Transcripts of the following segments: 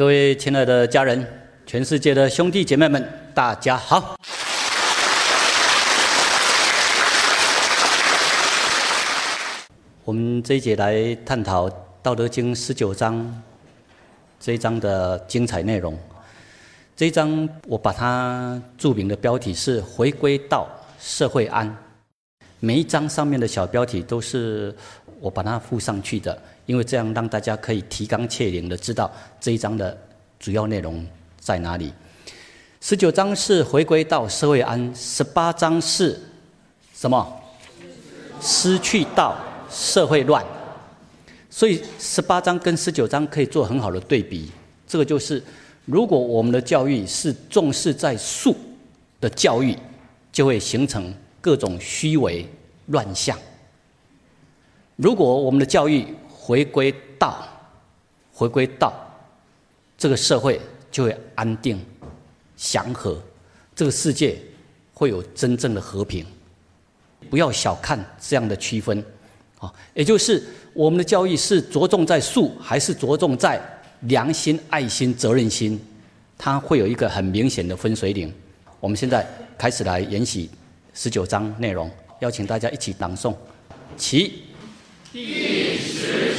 各位亲爱的家人，全世界的兄弟姐妹们，大家好。我们这一节来探讨《道德经》十九章这一章的精彩内容。这一章我把它注明的标题是“回归道，社会安”。每一章上面的小标题都是我把它附上去的，因为这样让大家可以提纲挈领的知道这一章的主要内容在哪里。十九章是回归到社会安，十八章是什么？失去道。社会乱，所以十八章跟十九章可以做很好的对比。这个就是，如果我们的教育是重视在术的教育，就会形成各种虚伪乱象；如果我们的教育回归道，回归道，这个社会就会安定祥和，这个世界会有真正的和平。不要小看这样的区分。啊，也就是我们的教育是着重在术，还是着重在良心、爱心、责任心？它会有一个很明显的分水岭。我们现在开始来研习十九章内容，邀请大家一起朗诵。起。第十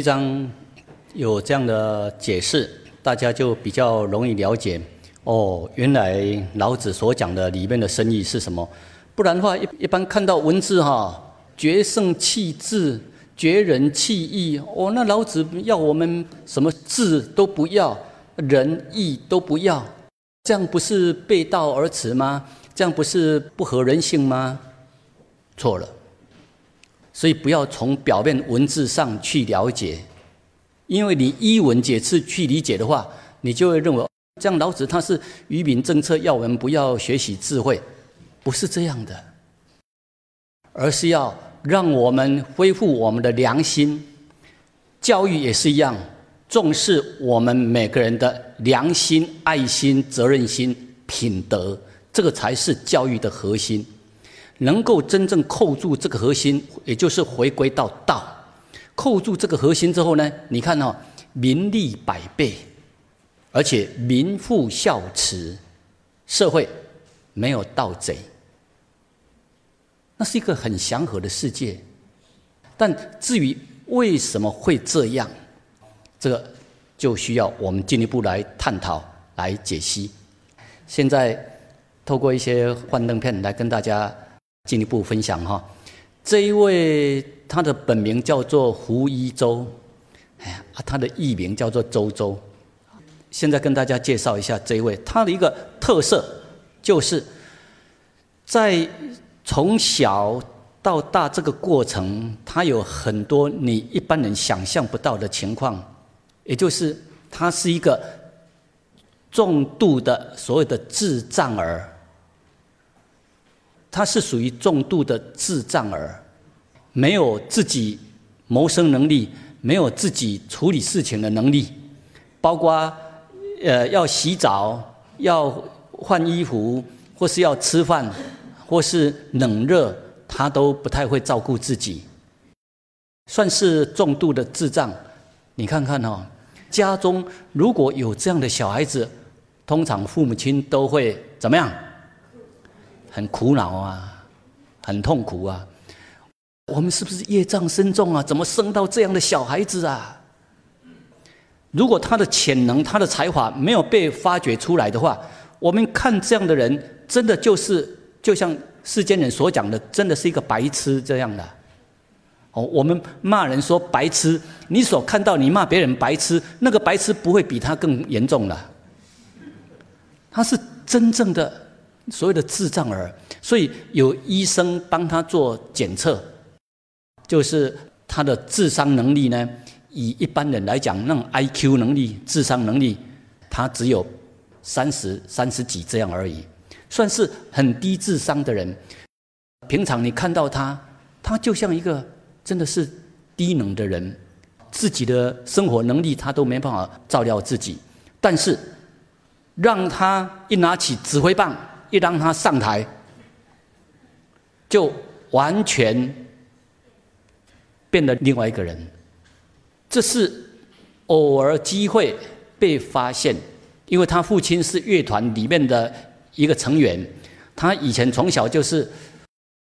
一章有这样的解释。大家就比较容易了解哦，原来老子所讲的里面的深意是什么？不然的话，一一般看到文字哈，决胜气质，绝人弃义哦，那老子要我们什么智都不要，仁义都不要，这样不是背道而驰吗？这样不是不合人性吗？错了，所以不要从表面文字上去了解。因为你依文解字去理解的话，你就会认为这样老子他是愚民政策，要我们不要学习智慧，不是这样的，而是要让我们恢复我们的良心。教育也是一样，重视我们每个人的良心、爱心、责任心、品德，这个才是教育的核心。能够真正扣住这个核心，也就是回归到道。扣住这个核心之后呢，你看哦，民利百倍，而且民富孝慈，社会没有盗贼，那是一个很祥和的世界。但至于为什么会这样，这个就需要我们进一步来探讨、来解析。现在透过一些幻灯片来跟大家进一步分享哈。这一位，他的本名叫做胡一舟，哎呀，他的艺名叫做周周。现在跟大家介绍一下这一位，他的一个特色就是，在从小到大这个过程，他有很多你一般人想象不到的情况，也就是他是一个重度的所谓的智障儿。他是属于重度的智障儿，没有自己谋生能力，没有自己处理事情的能力，包括呃要洗澡、要换衣服，或是要吃饭，或是冷热，他都不太会照顾自己，算是重度的智障。你看看哦，家中如果有这样的小孩子，通常父母亲都会怎么样？很苦恼啊，很痛苦啊！我们是不是业障深重啊？怎么生到这样的小孩子啊？如果他的潜能、他的才华没有被发掘出来的话，我们看这样的人，真的就是就像世间人所讲的，真的是一个白痴这样的。哦，我们骂人说白痴，你所看到你骂别人白痴，那个白痴不会比他更严重了。他是真正的。所谓的智障儿，所以有医生帮他做检测，就是他的智商能力呢，以一般人来讲，那种 I Q 能力、智商能力，他只有三十三十几这样而已，算是很低智商的人。平常你看到他，他就像一个真的是低能的人，自己的生活能力他都没办法照料自己，但是让他一拿起指挥棒。一让他上台，就完全变得另外一个人。这是偶尔机会被发现，因为他父亲是乐团里面的一个成员，他以前从小就是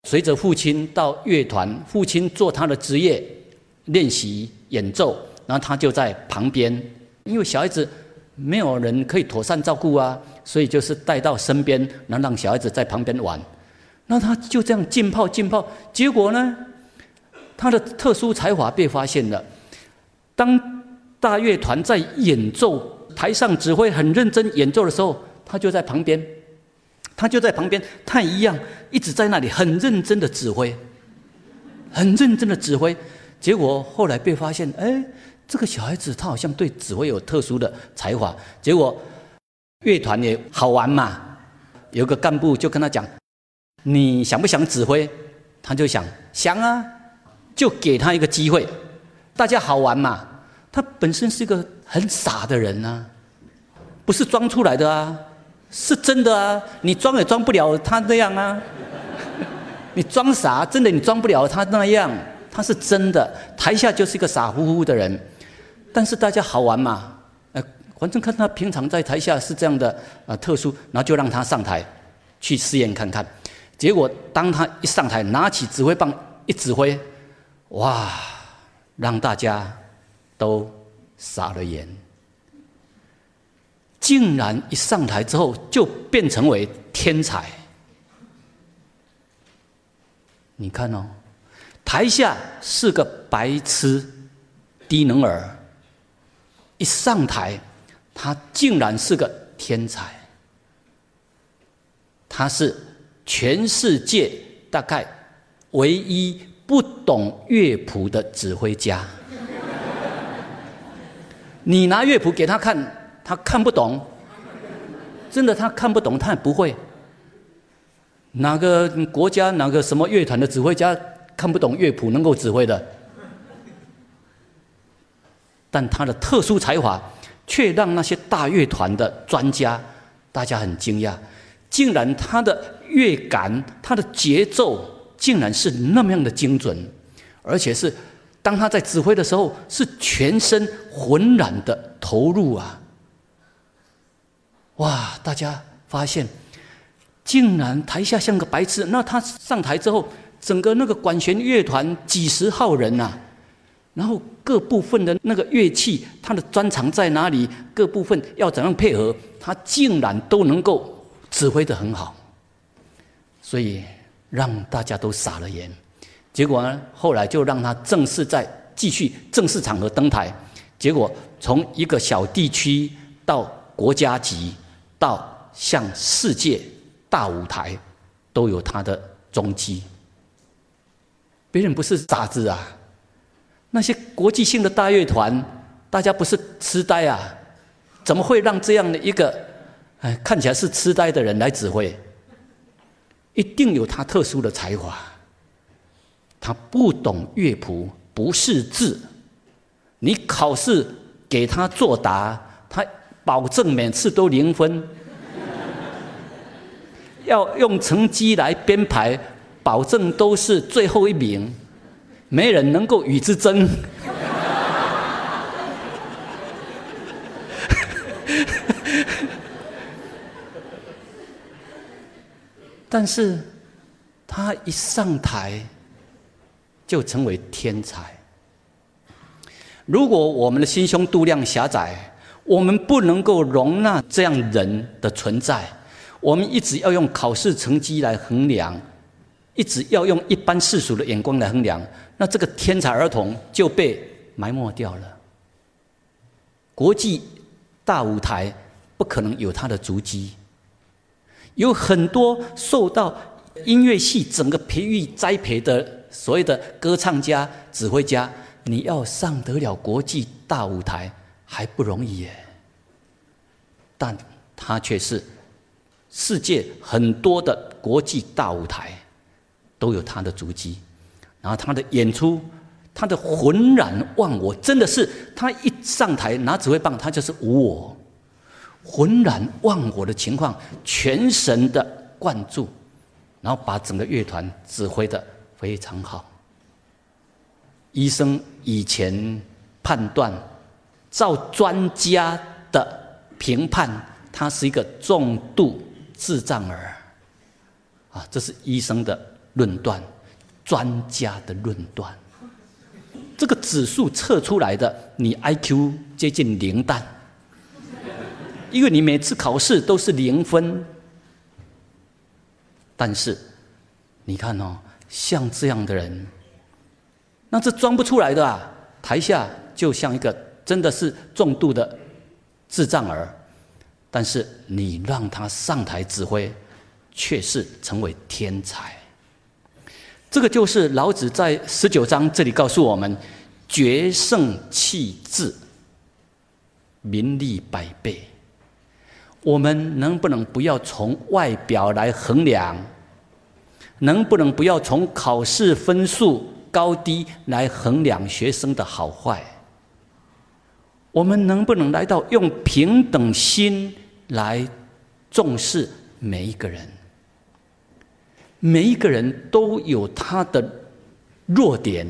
随着父亲到乐团，父亲做他的职业练习演奏，然后他就在旁边，因为小孩子没有人可以妥善照顾啊。所以就是带到身边，然后让小孩子在旁边玩，那他就这样浸泡浸泡，结果呢，他的特殊才华被发现了。当大乐团在演奏，台上指挥很认真演奏的时候，他就在旁边，他就在旁边，他一样一直在那里很认真的指挥，很认真的指挥。结果后来被发现，哎，这个小孩子他好像对指挥有特殊的才华，结果。乐团也好玩嘛，有个干部就跟他讲：“你想不想指挥？”他就想想啊，就给他一个机会。大家好玩嘛，他本身是一个很傻的人啊，不是装出来的啊，是真的啊。你装也装不了他那样啊，你装傻，真的你装不了他那样，他是真的。台下就是一个傻乎乎的人，但是大家好玩嘛。呃反正看他平常在台下是这样的啊，特殊，然后就让他上台去试验看看。结果当他一上台，拿起指挥棒一指挥，哇，让大家都傻了眼。竟然一上台之后就变成为天才。你看哦，台下是个白痴、低能儿，一上台。他竟然是个天才，他是全世界大概唯一不懂乐谱的指挥家。你拿乐谱给他看，他看不懂，真的他看不懂，他也不会。哪个国家哪个什么乐团的指挥家看不懂乐谱能够指挥的？但他的特殊才华。却让那些大乐团的专家，大家很惊讶，竟然他的乐感、他的节奏，竟然是那么样的精准，而且是当他在指挥的时候，是全身浑然的投入啊！哇，大家发现，竟然台下像个白痴。那他上台之后，整个那个管弦乐团几十号人呐。然后各部分的那个乐器，它的专长在哪里？各部分要怎样配合？他竟然都能够指挥的很好，所以让大家都傻了眼。结果呢，后来就让他正式在继续正式场合登台。结果从一个小地区到国家级，到向世界大舞台，都有他的踪迹。别人不是傻子啊！那些国际性的大乐团，大家不是痴呆啊？怎么会让这样的一个，哎，看起来是痴呆的人来指挥？一定有他特殊的才华。他不懂乐谱，不识字，你考试给他作答，他保证每次都零分。要用成绩来编排，保证都是最后一名。没人能够与之争，但是他一上台就成为天才。如果我们的心胸度量狭窄，我们不能够容纳这样人的存在，我们一直要用考试成绩来衡量。一直要用一般世俗的眼光来衡量，那这个天才儿童就被埋没掉了。国际大舞台不可能有他的足迹。有很多受到音乐系整个培育栽培的所谓的歌唱家、指挥家，你要上得了国际大舞台还不容易耶。但他却是世界很多的国际大舞台。都有他的足迹，然后他的演出，他的浑然忘我，真的是他一上台拿指挥棒，他就是无我，浑然忘我的情况，全神的灌注，然后把整个乐团指挥的非常好。医生以前判断，照专家的评判，他是一个重度智障儿，啊，这是医生的。论断，专家的论断，这个指数测出来的，你 I Q 接近零蛋，因为你每次考试都是零分。但是，你看哦，像这样的人，那这装不出来的啊！台下就像一个真的是重度的智障儿，但是你让他上台指挥，却是成为天才。这个就是老子在十九章这里告诉我们：决胜气质，名利百倍。我们能不能不要从外表来衡量？能不能不要从考试分数高低来衡量学生的好坏？我们能不能来到用平等心来重视每一个人？每一个人都有他的弱点，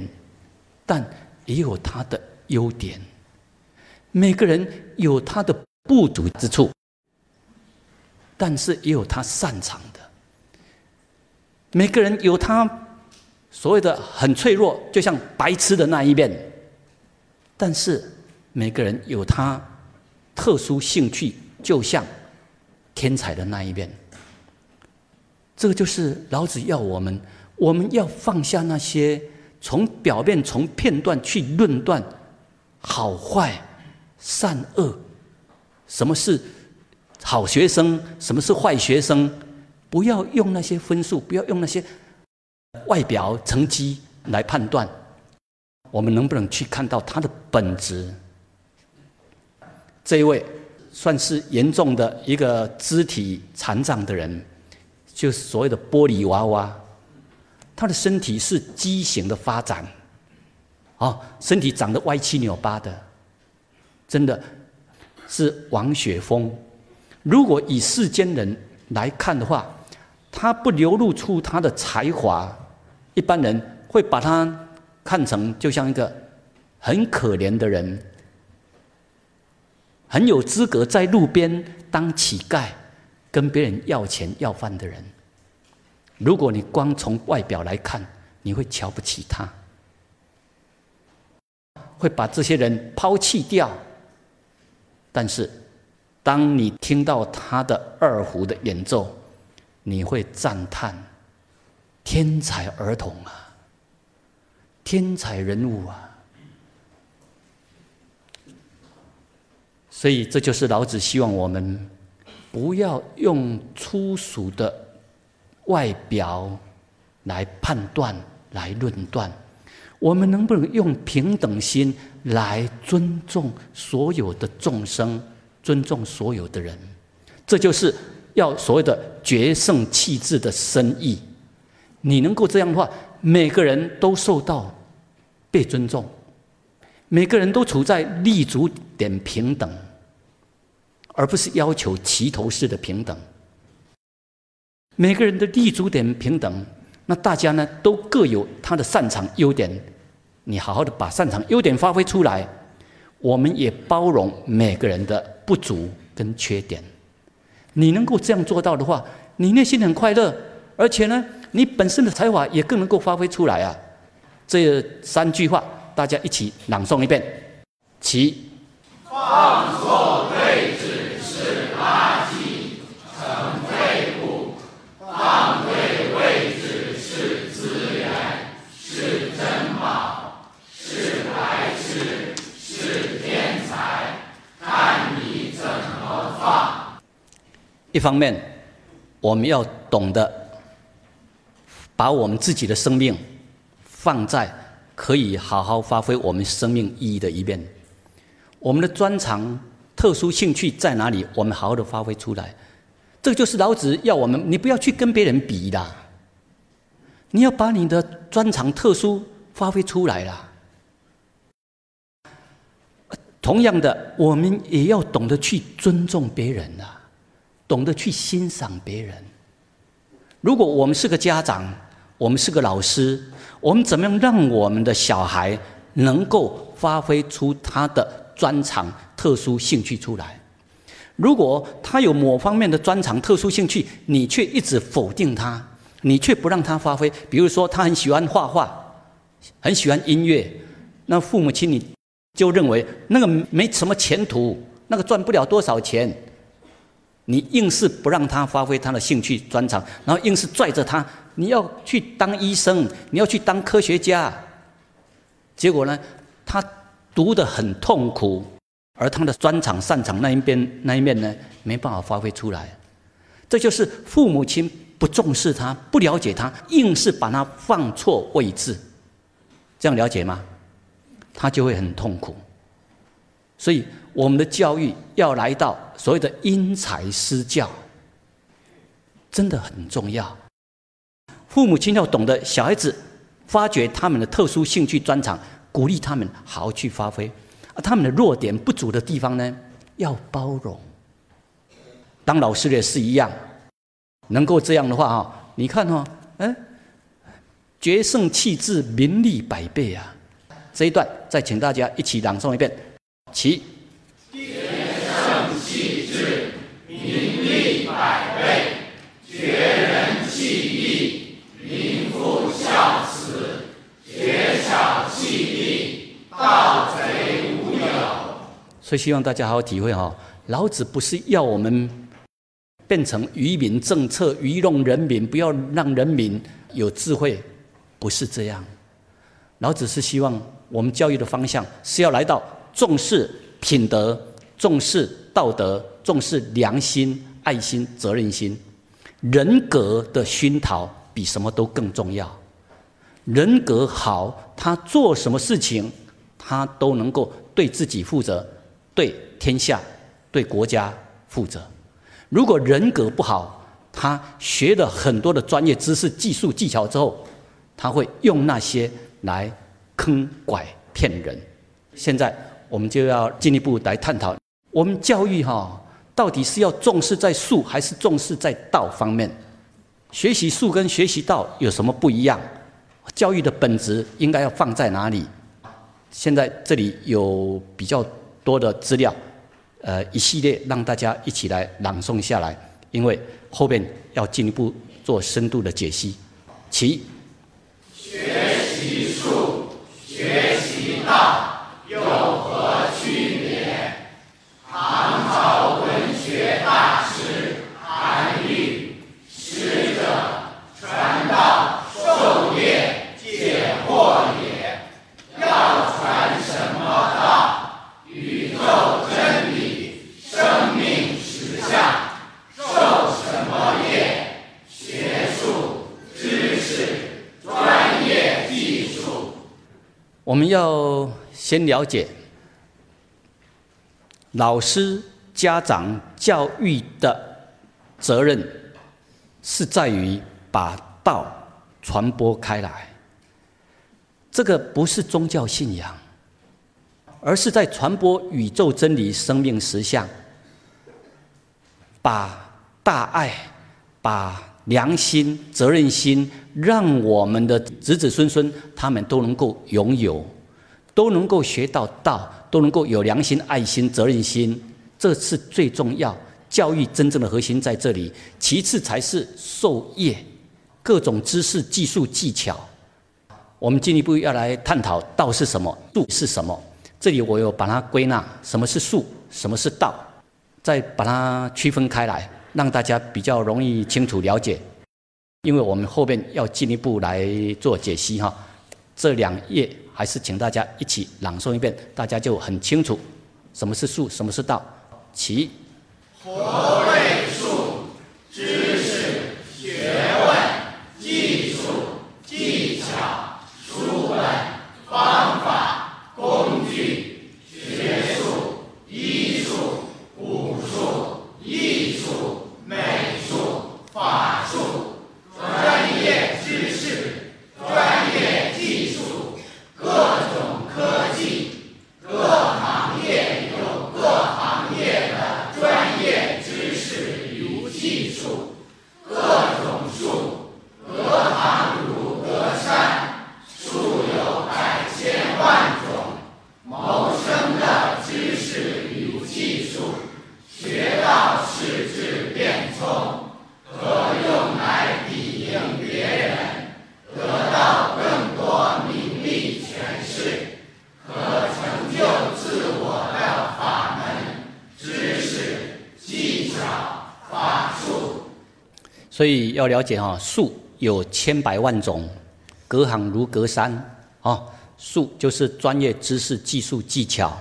但也有他的优点。每个人有他的不足之处，但是也有他擅长的。每个人有他所谓的很脆弱，就像白痴的那一面，但是每个人有他特殊兴趣，就像天才的那一面。这个就是老子要我们，我们要放下那些从表面、从片段去论断好坏、善恶，什么是好学生，什么是坏学生，不要用那些分数，不要用那些外表成绩来判断，我们能不能去看到他的本质？这一位算是严重的一个肢体残障的人。就是所谓的玻璃娃娃，他的身体是畸形的发展，啊，身体长得歪七扭八的，真的是王雪峰。如果以世间人来看的话，他不流露出他的才华，一般人会把他看成就像一个很可怜的人，很有资格在路边当乞丐，跟别人要钱要饭的人。如果你光从外表来看，你会瞧不起他，会把这些人抛弃掉。但是，当你听到他的二胡的演奏，你会赞叹：天才儿童啊，天才人物啊！所以，这就是老子希望我们不要用粗俗的外表来判断、来论断。我们能不能用平等心来尊重所有的众生，尊重所有的人？这就是要所谓的决胜气质的深意。你能够这样的话，每个人都受到被尊重，每个人都处在立足点平等，而不是要求齐头式的平等。每个人的立足点平等，那大家呢都各有他的擅长优点。你好好的把擅长优点发挥出来，我们也包容每个人的不足跟缺点。你能够这样做到的话，你内心很快乐，而且呢，你本身的才华也更能够发挥出来啊！这三句话，大家一起朗诵一遍：其放错位置是垃圾，成废物；放对位置是资源，是珍宝，是白痴，是天才。看你怎么放。一方面，我们要懂得把我们自己的生命放在可以好好发挥我们生命意义的一面。我们的专长、特殊兴趣在哪里？我们好好的发挥出来。这就是老子要我们，你不要去跟别人比的，你要把你的专长、特殊发挥出来啦。同样的，我们也要懂得去尊重别人啊，懂得去欣赏别人。如果我们是个家长，我们是个老师，我们怎么样让我们的小孩能够发挥出他的专长、特殊兴趣出来？如果他有某方面的专长、特殊兴趣，你却一直否定他，你却不让他发挥。比如说，他很喜欢画画，很喜欢音乐，那父母亲你。就认为那个没什么前途，那个赚不了多少钱，你硬是不让他发挥他的兴趣专长，然后硬是拽着他，你要去当医生，你要去当科学家，结果呢，他读得很痛苦，而他的专长擅长那一边那一面呢，没办法发挥出来，这就是父母亲不重视他，不了解他，硬是把他放错位置，这样了解吗？他就会很痛苦，所以我们的教育要来到所谓的因材施教，真的很重要。父母亲要懂得小孩子发掘他们的特殊兴趣专长，鼓励他们好好去发挥，他们的弱点不足的地方呢，要包容。当老师也是一样，能够这样的话哈，你看哈，哎，决胜气质，名利百倍啊。这一段再请大家一起朗诵一遍，起。决胜气质，名利百倍；绝人弃义，名副孝慈；绝巧弃利，盗贼无有。所以希望大家好好体会哈，老子不是要我们变成愚民政策，愚弄人民，不要让人民有智慧，不是这样。老子是希望。我们教育的方向是要来到重视品德、重视道德、重视良心、爱心、责任心，人格的熏陶比什么都更重要。人格好，他做什么事情，他都能够对自己负责，对天下、对国家负责。如果人格不好，他学了很多的专业知识、技术、技巧之后，他会用那些来。坑拐骗人，现在我们就要进一步来探讨，我们教育哈到底是要重视在术，还是重视在道方面？学习术跟学习道有什么不一样？教育的本质应该要放在哪里？现在这里有比较多的资料，呃，一系列让大家一起来朗诵下来，因为后面要进一步做深度的解析。其学习术，学习道，有何区别？唐朝文学大师韩愈，师者，传道授业解惑也。要传什么道？宇宙真理，生命实相。授什么业？学术、知识、专业技术。我们要先了解老师、家长教育的责任，是在于把道传播开来。这个不是宗教信仰，而是在传播宇宙真理、生命实相，把大爱、把良心、责任心，让我们的子子孙孙他们都能够拥有，都能够学到道，都能够有良心、爱心、责任心，这是最重要。教育真正的核心在这里，其次才是授业，各种知识、技术、技巧。我们进一步要来探讨道是什么，术是什么。这里我有把它归纳，什么是术，什么是道，再把它区分开来，让大家比较容易清楚了解。因为我们后面要进一步来做解析哈，这两页还是请大家一起朗诵一遍，大家就很清楚什么是术，什么是道。其何谓术？之识、学问、技术、技巧。书本、方法、工具、学术、医术、武术、艺术、美术、法术、专业知识、专业技术、各种科技，各行业有各行业的专业知识与技术，各种术，隔行如隔山。术有百千万种，谋生的知识与技术，学到识智变聪，可用来抵应别人，得到更多名利权势，可成就自我的法门、知识、技巧、法术。所以要了解哈，术有千百万种。隔行如隔山，哦，术就是专业知识、技术、技巧。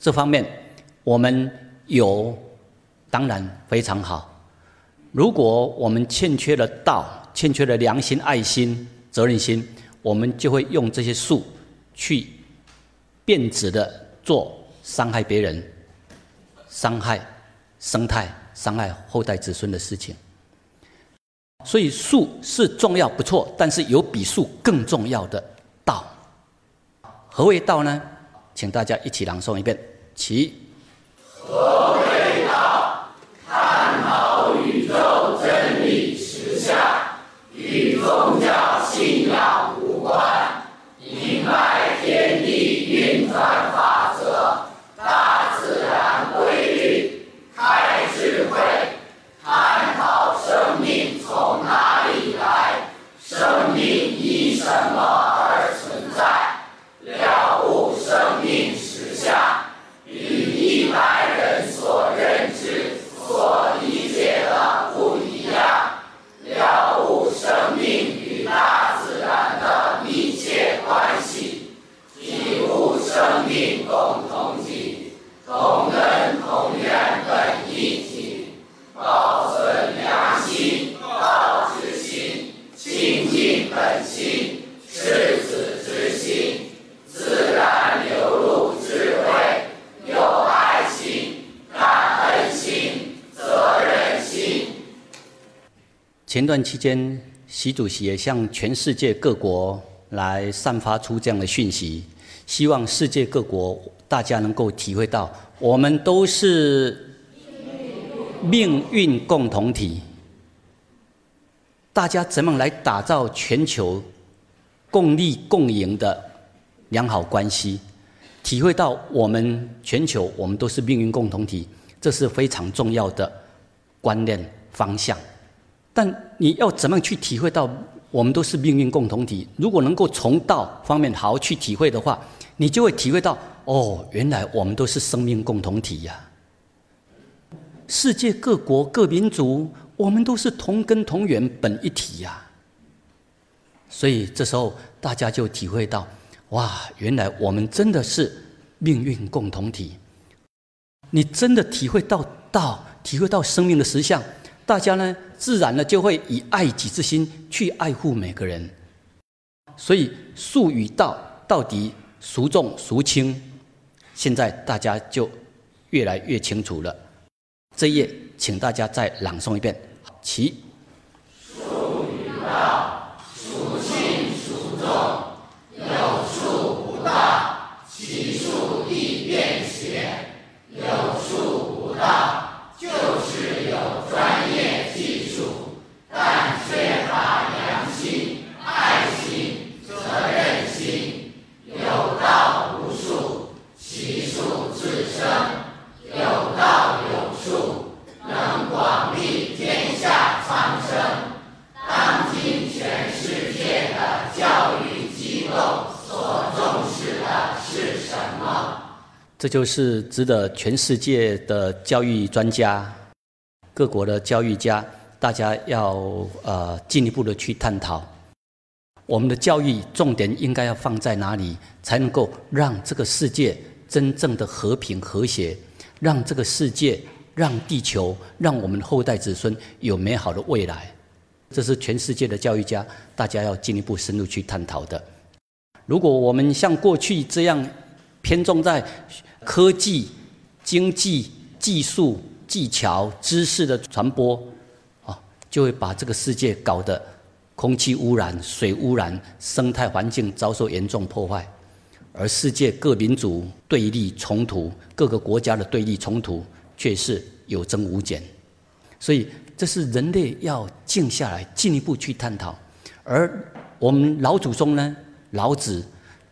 这方面我们有，当然非常好。如果我们欠缺了道，欠缺了良心、爱心、责任心，我们就会用这些术去变质的做伤害别人、伤害生态、伤害后代子孙的事情。所以术是重要不错，但是有比术更重要的道。何谓道呢？请大家一起朗诵一遍。其何谓道？探讨宇宙真理实相，与宗教信仰无关，明白天地运转法则、大自然规律，开智慧。探讨生命从哪里来，生命因什么而存在，了悟生命实相，与一般人所认知、所理解的不一样，了悟生命与大自然的密切关系，体悟生命共同体，同根同源本一体。保存良心、道之心，清净本心，赤子之心，自然流露智慧，有爱心、感恩心、责任心。前段期间，习主席也向全世界各国来散发出这样的讯息，希望世界各国大家能够体会到，我们都是。命运共同体。大家怎么来打造全球共利共赢的良好关系？体会到我们全球我们都是命运共同体，这是非常重要的观念方向。但你要怎么样去体会到我们都是命运共同体？如果能够从道方面好好去体会的话，你就会体会到哦，原来我们都是生命共同体呀！世界各国各民族。我们都是同根同源，本一体呀。所以这时候大家就体会到，哇，原来我们真的是命运共同体。你真的体会到道，体会到生命的实相，大家呢自然呢就会以爱己之心去爱护每个人。所以术与道到底孰重孰轻，现在大家就越来越清楚了。这一页，请大家再朗诵一遍。起。术与道，孰轻孰重？有术无道，其术亦便邪。有术无道，但缺乏良心、爱心、责任心。有道无术，其术自生。有道有术，能广利天下苍生。当今全世界的教育机构所重视的是什么？这就是值得全世界的教育专家、各国的教育家，大家要呃进一步的去探讨，我们的教育重点应该要放在哪里，才能够让这个世界真正的和平和谐。让这个世界，让地球，让我们的后代子孙有美好的未来，这是全世界的教育家大家要进一步深入去探讨的。如果我们像过去这样偏重在科技、经济、技术、技巧、知识的传播，就会把这个世界搞得空气污染、水污染、生态环境遭受严重破坏。而世界各民族对立冲突，各个国家的对立冲突却是有增无减，所以这是人类要静下来进一步去探讨。而我们老祖宗呢，老子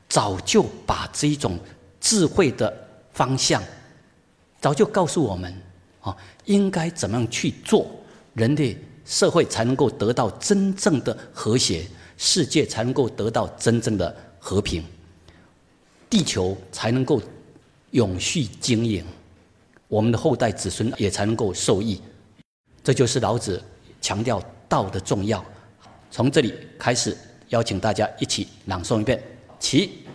早就把这一种智慧的方向，早就告诉我们啊，应该怎么样去做，人类社会才能够得到真正的和谐，世界才能够得到真正的和平。地球才能够永续经营，我们的后代子孙也才能够受益。这就是老子强调道的重要。从这里开始，邀请大家一起朗诵一遍。起。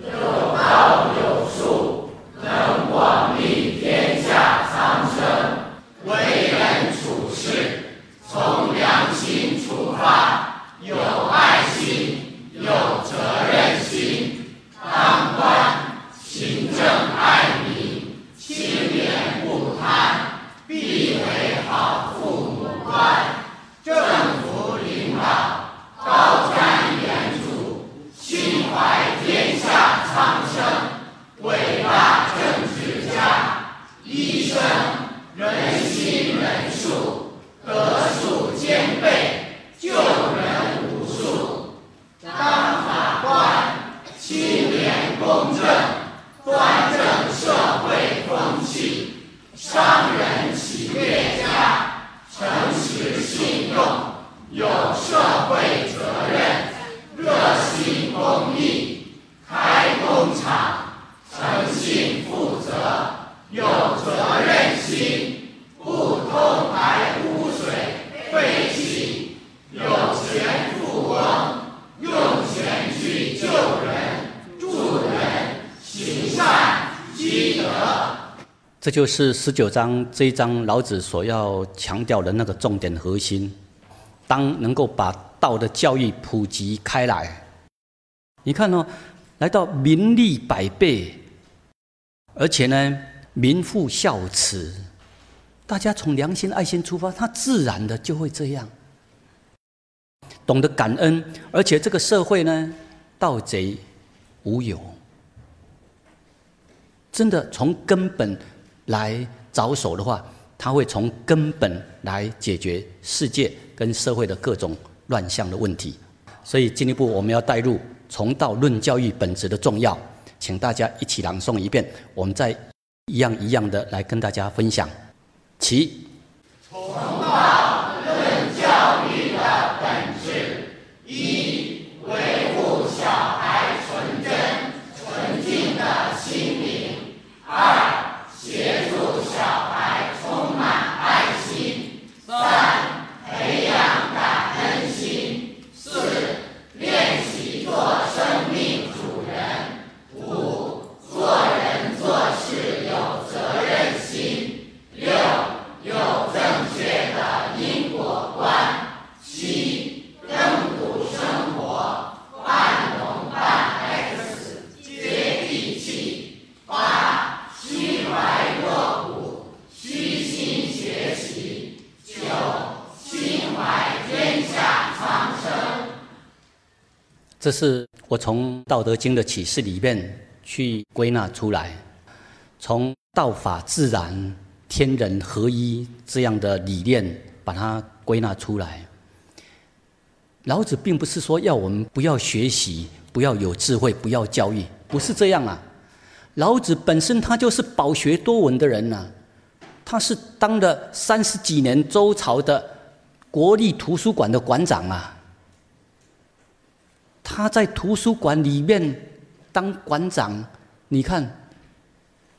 有道有术，能广利天下苍生。为人处事，从良心出发，有爱心，有责任心。当官勤政爱民，清廉不贪，必为好父母官。政府领导高瞻远瞩，心怀天下苍生。伟大政治家，医生仁心仁术，德术兼备，救人无数。当法官。清廉公正，端正社会风气；商人企业家，诚实信用，有社会责任，热心公益，开工厂，诚信负责，有责任心，不偷排污水废气，有钱富翁。用钱去救人、助人、行善积德，这就是十九章这一章老子所要强调的那个重点核心。当能够把道的教育普及开来，你看哦，来到民利百倍，而且呢，民富孝慈，大家从良心、爱心出发，他自然的就会这样。懂得感恩，而且这个社会呢，盗贼无有。真的从根本来着手的话，他会从根本来解决世界跟社会的各种乱象的问题。所以进一步我们要带入从道论教育本质的重要，请大家一起朗诵一遍，我们再一样一样的来跟大家分享。其从道论教育的本质一。维护小孩纯真纯净的心灵；二、协助小孩充满爱心；三、培养感恩心；四、练习做生命主人；五、做人做事有责任心；六、有正确的因果观；七、更读生活，半农半 X，接地气；八、心怀若谷，虚心学习；九、心怀天下苍生。这是我从《道德经》的启示里面去归纳出来，从道法自然、天人合一这样的理念把它归纳出来。老子并不是说要我们不要学习、不要有智慧、不要教育，不是这样啊。老子本身他就是饱学多闻的人呐、他是当了三十几年周朝的国立图书馆的馆长啊。他在图书馆里面当馆长，你看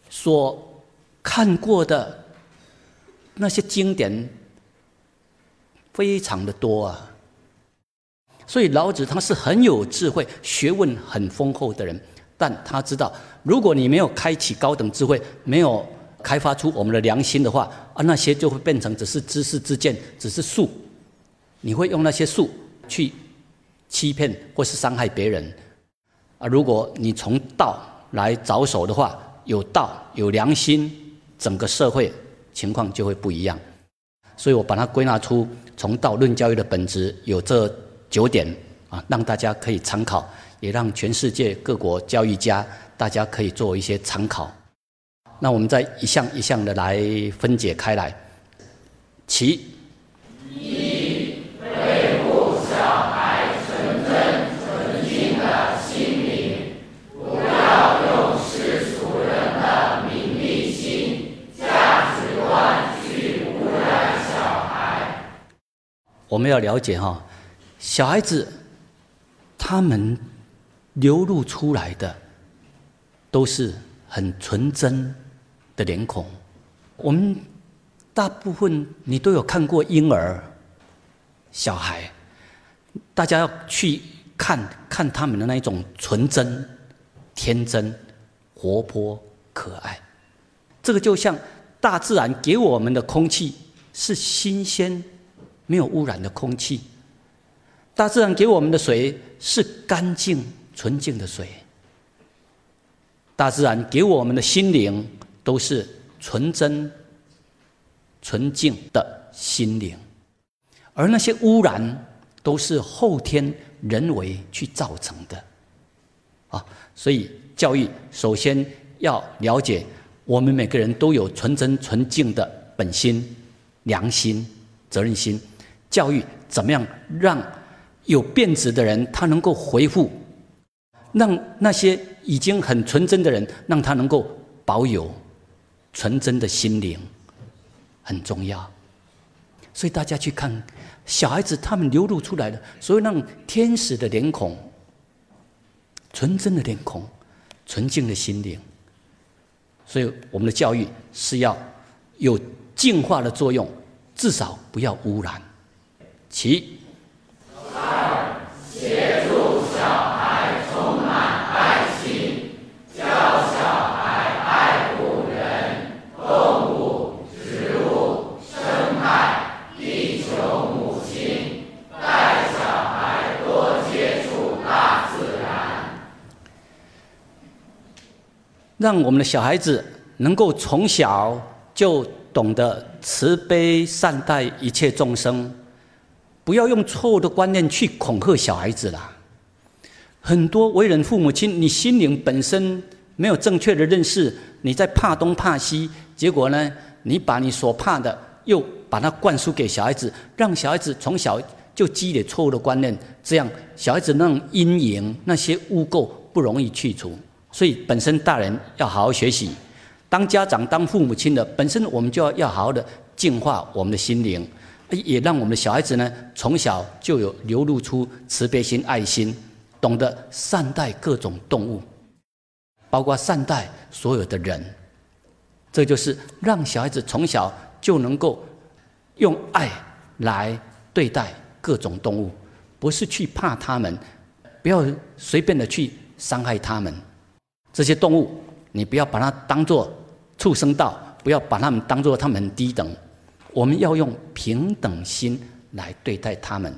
所看过的那些经典非常的多啊。所以老子他是很有智慧、学问很丰厚的人，但他知道，如果你没有开启高等智慧，没有开发出我们的良心的话，啊，那些就会变成只是知识之见，只是术，你会用那些术去欺骗或是伤害别人。啊，如果你从道来着手的话，有道有良心，整个社会情况就会不一样。所以我把它归纳出从道论教育的本质有这九点啊，让大家可以参考，也让全世界各国教育家大家可以做一些参考。那我们再一项一项的来分解开来。其我们要了解哈，小孩子他们流露出来的都是很纯真的脸孔。我们大部分你都有看过婴儿、小孩，大家要去看看他们的那一种纯真、天真、活泼、可爱。这个就像大自然给我们的空气是新鲜。没有污染的空气，大自然给我们的水是干净纯净的水。大自然给我们的心灵都是纯真、纯净的心灵，而那些污染都是后天人为去造成的。啊，所以教育首先要了解，我们每个人都有纯真纯净的本心、良心、责任心。教育怎么样让有变质的人他能够回复，让那些已经很纯真的人让他能够保有纯真的心灵，很重要。所以大家去看小孩子他们流露出来的，所以让天使的脸孔、纯真的脸孔、纯净的心灵。所以我们的教育是要有净化的作用，至少不要污染。其二，协助小孩充满爱心，教小孩爱护人、动物、植物、生态、地球母亲，带小孩多接触大自然。让我们的小孩子能够从小就懂得慈悲善待一切众生。不要用错误的观念去恐吓小孩子啦。很多为人父母亲，你心灵本身没有正确的认识，你在怕东怕西，结果呢，你把你所怕的又把它灌输给小孩子，让小孩子从小就积累错误的观念，这样小孩子那种阴影、那些污垢不容易去除。所以，本身大人要好好学习，当家长、当父母亲的，本身我们就要要好好的净化我们的心灵，也让我们的小孩子呢，从小就有流露出慈悲心、爱心，懂得善待各种动物，包括善待所有的人。这就是让小孩子从小就能够用爱来对待各种动物，不是去怕他们，不要随便的去伤害他们。这些动物，你不要把它当做畜生道，不要把它们当做它们低等。我们要用平等心来对待他们。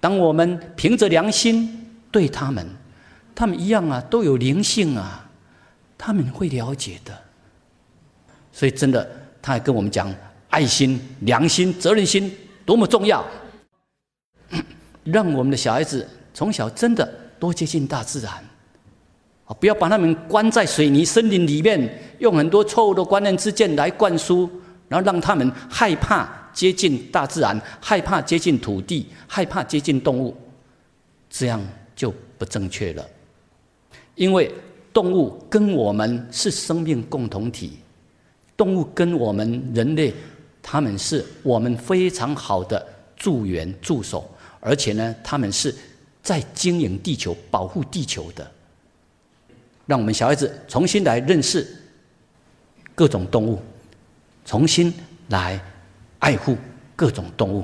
当我们凭着良心对他们，他们一样啊，都有灵性啊，他们会了解的。所以，真的，他还跟我们讲，爱心、良心、责任心多么重要，让我们的小孩子从小真的多接近大自然。啊！不要把他们关在水泥森林里面，用很多错误的观念之见来灌输，然后让他们害怕接近大自然，害怕接近土地，害怕接近动物，这样就不正确了。因为动物跟我们是生命共同体，动物跟我们人类，他们是我们非常好的助缘助手，而且呢，他们是在经营地球、保护地球的。让我们小孩子重新来认识各种动物，重新来爱护各种动物。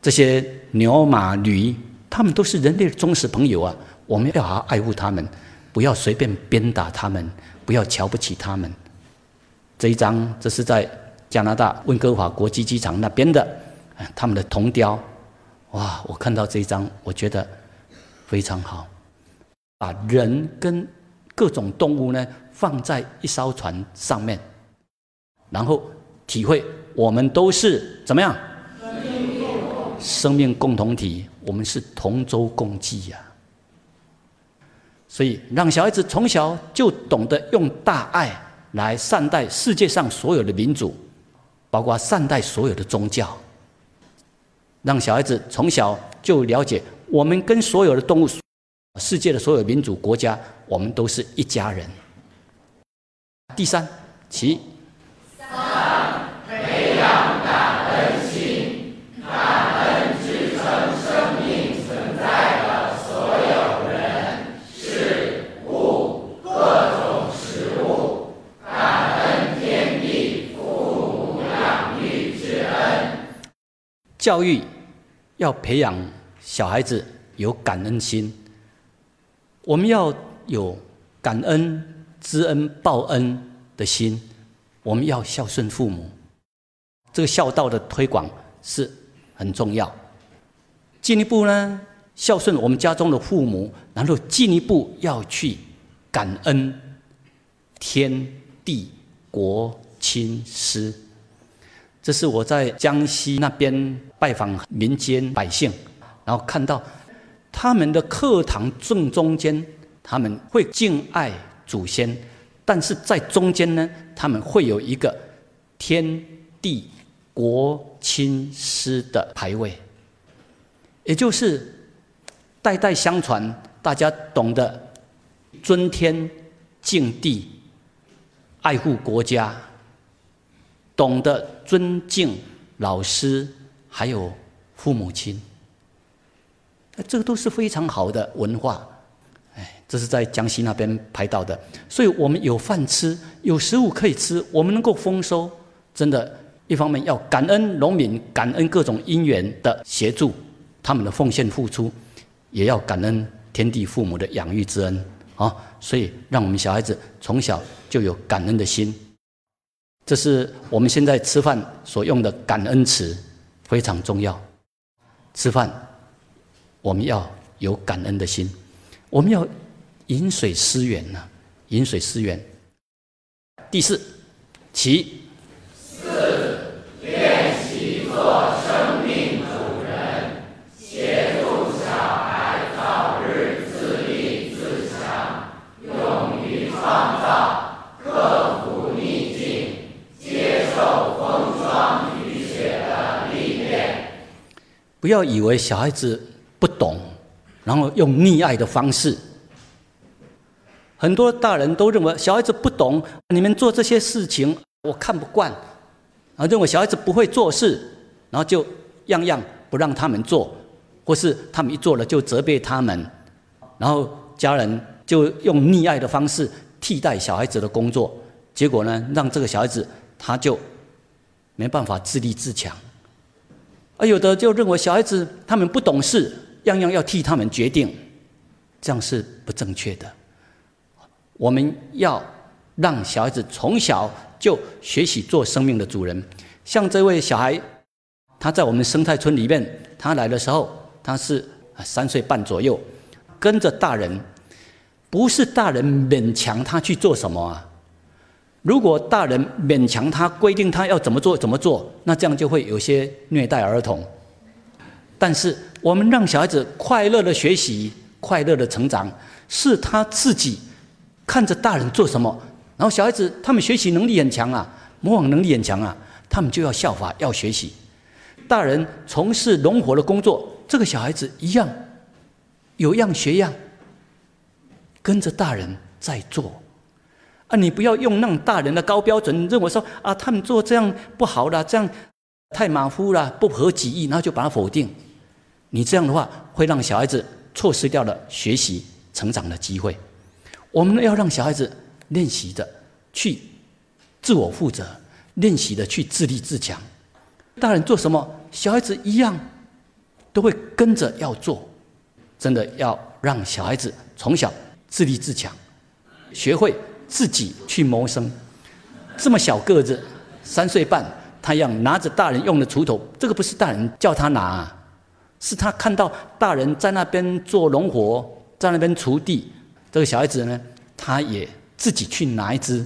这些牛、马、驴，他们都是人类的忠实朋友啊！我们要好好爱护他们，不要随便鞭打他们，不要瞧不起他们。这一张，这是在加拿大温哥华国际机场那边的，他们的铜雕。哇！我看到这一张，我觉得非常好，把人跟各种动物呢，放在一艘船上面，然后体会我们都是怎么样？生命共同体，我们是同舟共济呀。所以，让小孩子从小就懂得用大爱来善待世界上所有的民族，包括善待所有的宗教。让小孩子从小就了解，我们跟所有的动物。世界的所有民主国家，我们都是一家人。第三，其教育要培养小孩子有感恩心。我们要有感恩、知恩报恩的心，我们要孝顺父母，这个孝道的推广是很重要。进一步呢，孝顺我们家中的父母，然后进一步要去感恩天地国亲师。这是我在江西那边拜访民间百姓，然后看到。他们的课堂正中间，他们会敬爱祖先，但是在中间呢，他们会有一个天地国亲师的牌位，也就是代代相传，大家懂得尊天敬地、爱护国家，懂得尊敬老师，还有父母亲。这个都是非常好的文化，哎，这是在江西那边拍到的，所以我们有饭吃，有食物可以吃，我们能够丰收，真的，一方面要感恩农民，感恩各种因缘的协助，他们的奉献付出，也要感恩天地父母的养育之恩啊，所以让我们小孩子从小就有感恩的心，这是我们现在吃饭所用的感恩词，非常重要，吃饭。我们要有感恩的心，我们要饮水思源呐，饮水思源。第四，其四练习做生命主人，协助小孩早日自立自强，勇于创造，克服逆境，接受。不要以为小孩子不懂，然后用溺爱的方式。很多大人都认为小孩子不懂，你们做这些事情我看不惯，啊，认为小孩子不会做事，然后就样样不让他们做，或是他们一做了就责备他们，然后家人就用溺爱的方式替代小孩子的工作，结果呢，让这个小孩子他就没办法自立自强。而有的就认为小孩子他们不懂事，样样要替他们决定，这样是不正确的。我们要让小孩子从小就学习做生命的主人。像这位小孩，他在我们生态村里面，他来的时候他是三岁半左右，跟着大人，不是大人勉强他去做什么啊。如果大人勉强他，规定他要怎么做怎么做，那这样就会有些虐待儿童。但是我们让小孩子快乐的学习，快乐的成长，是他自己看着大人做什么，然后小孩子他们学习能力很强啊，模仿能力很强啊，他们就要效法要学习。大人从事农活的工作，这个小孩子一样，有样学样，跟着大人在做。啊，你不要用那种大人的高标准，认为说啊，他们做这样不好了，这样太马虎了，不合己意，然后就把它否定。你这样的话，会让小孩子错失掉了学习成长的机会。我们要让小孩子练习的去自我负责，练习的去自立自强。大人做什么，小孩子一样都会跟着要做。真的要让小孩子从小自立自强，学会。自己去谋生，这么小个子，三岁半，他要拿着大人用的锄头，这个不是大人叫他拿，是他看到大人在那边做农活，在那边锄地，这个小孩子呢，他也自己去拿一支，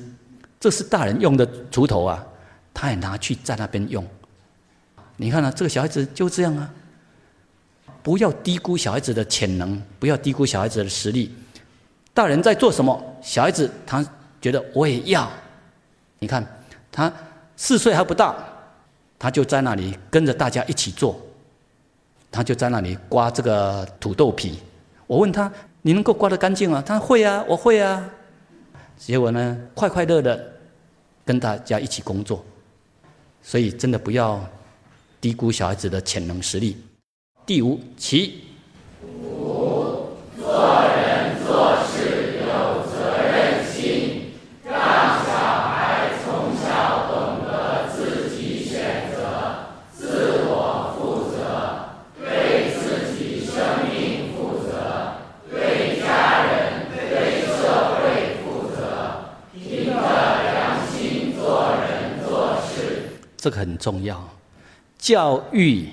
这是大人用的锄头啊，他也拿去在那边用。你看啊，这个小孩子就这样啊，不要低估小孩子的潜能，不要低估小孩子的实力。大人在做什么，小孩子他。觉得我也要，你看他四岁还不到，他就在那里跟着大家一起做，他就在那里刮这个土豆皮。我问他：“你能够刮得干净吗？”他会啊，我会啊。结果呢，快快乐乐跟大家一起工作。所以真的不要低估小孩子的潜能实力。第五，其这个很重要，教育，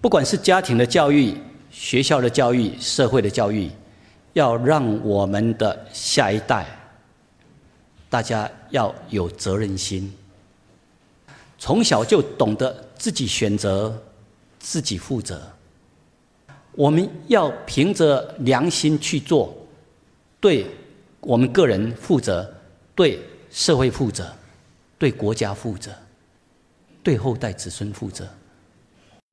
不管是家庭的教育、学校的教育、社会的教育，要让我们的下一代，大家要有责任心，从小就懂得自己选择、自己负责。我们要凭着良心去做，对我们个人负责，对社会负责，对国家负责。对后代子孙负责，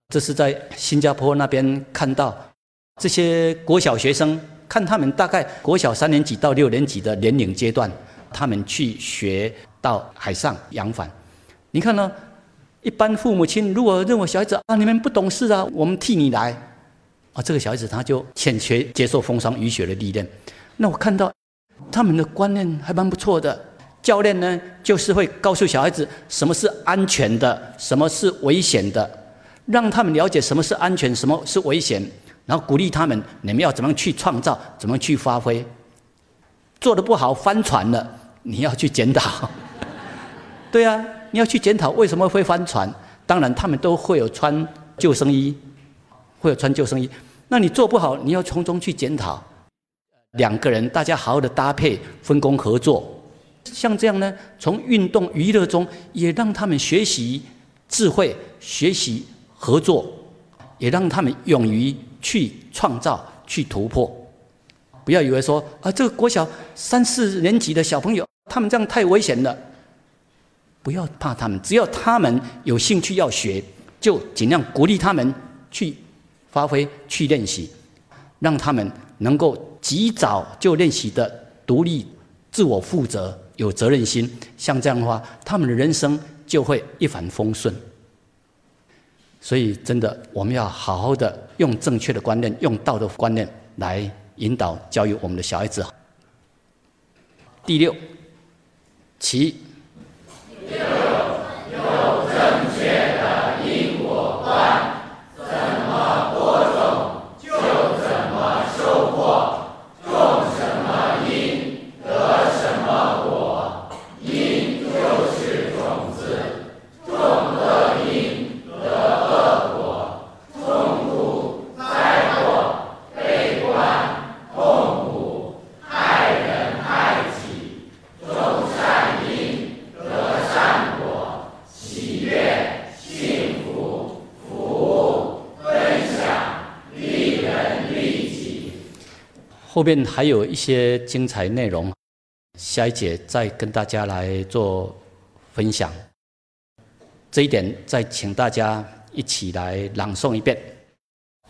这是在新加坡那边看到这些国小学生，看他们大概国小三年级到六年级的年龄阶段，他们去学到海上扬帆。你看呢？一般父母亲如果认为小孩子啊，你们不懂事啊，我们替你来啊，这个小孩子他就欠缺接受风霜雨雪的历练。那我看到他们的观念还蛮不错的。教练呢，就是会告诉小孩子什么是安全的，什么是危险的，让他们了解什么是安全，什么是危险，然后鼓励他们，你们要怎么去创造，怎么去发挥。做的不好翻船了，你要去检讨。对啊，你要去检讨为什么会翻船。当然，他们都会有穿救生衣，会有穿救生衣。那你做不好，你要从中去检讨。两个人大家好好的搭配，分工合作。像这样呢，从运动娱乐中也让他们学习智慧、学习合作，也让他们勇于去创造、去突破。不要以为说啊，这个国小三四年级的小朋友，他们这样太危险了。不要怕他们，只要他们有兴趣要学，就尽量鼓励他们去发挥去练习，让他们能够及早就练习的独立、自我负责、有责任心。像这样的话，他们的人生就会一帆风顺。所以，真的，我们要好好的用正确的观念，用道德观念来引导教育我们的小孩子。第六，其。后面还有一些精彩内容，下一节再跟大家来做分享。这一点再请大家一起来朗诵一遍，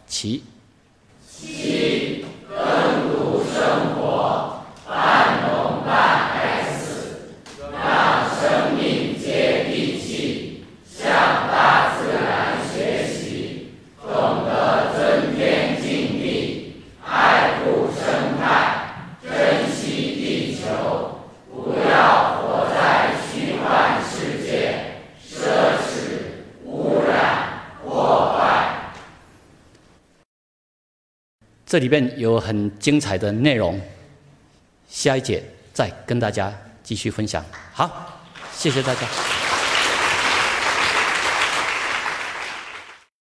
起。这里面有很精彩的内容，下一节再跟大家继续分享。好，谢谢大家。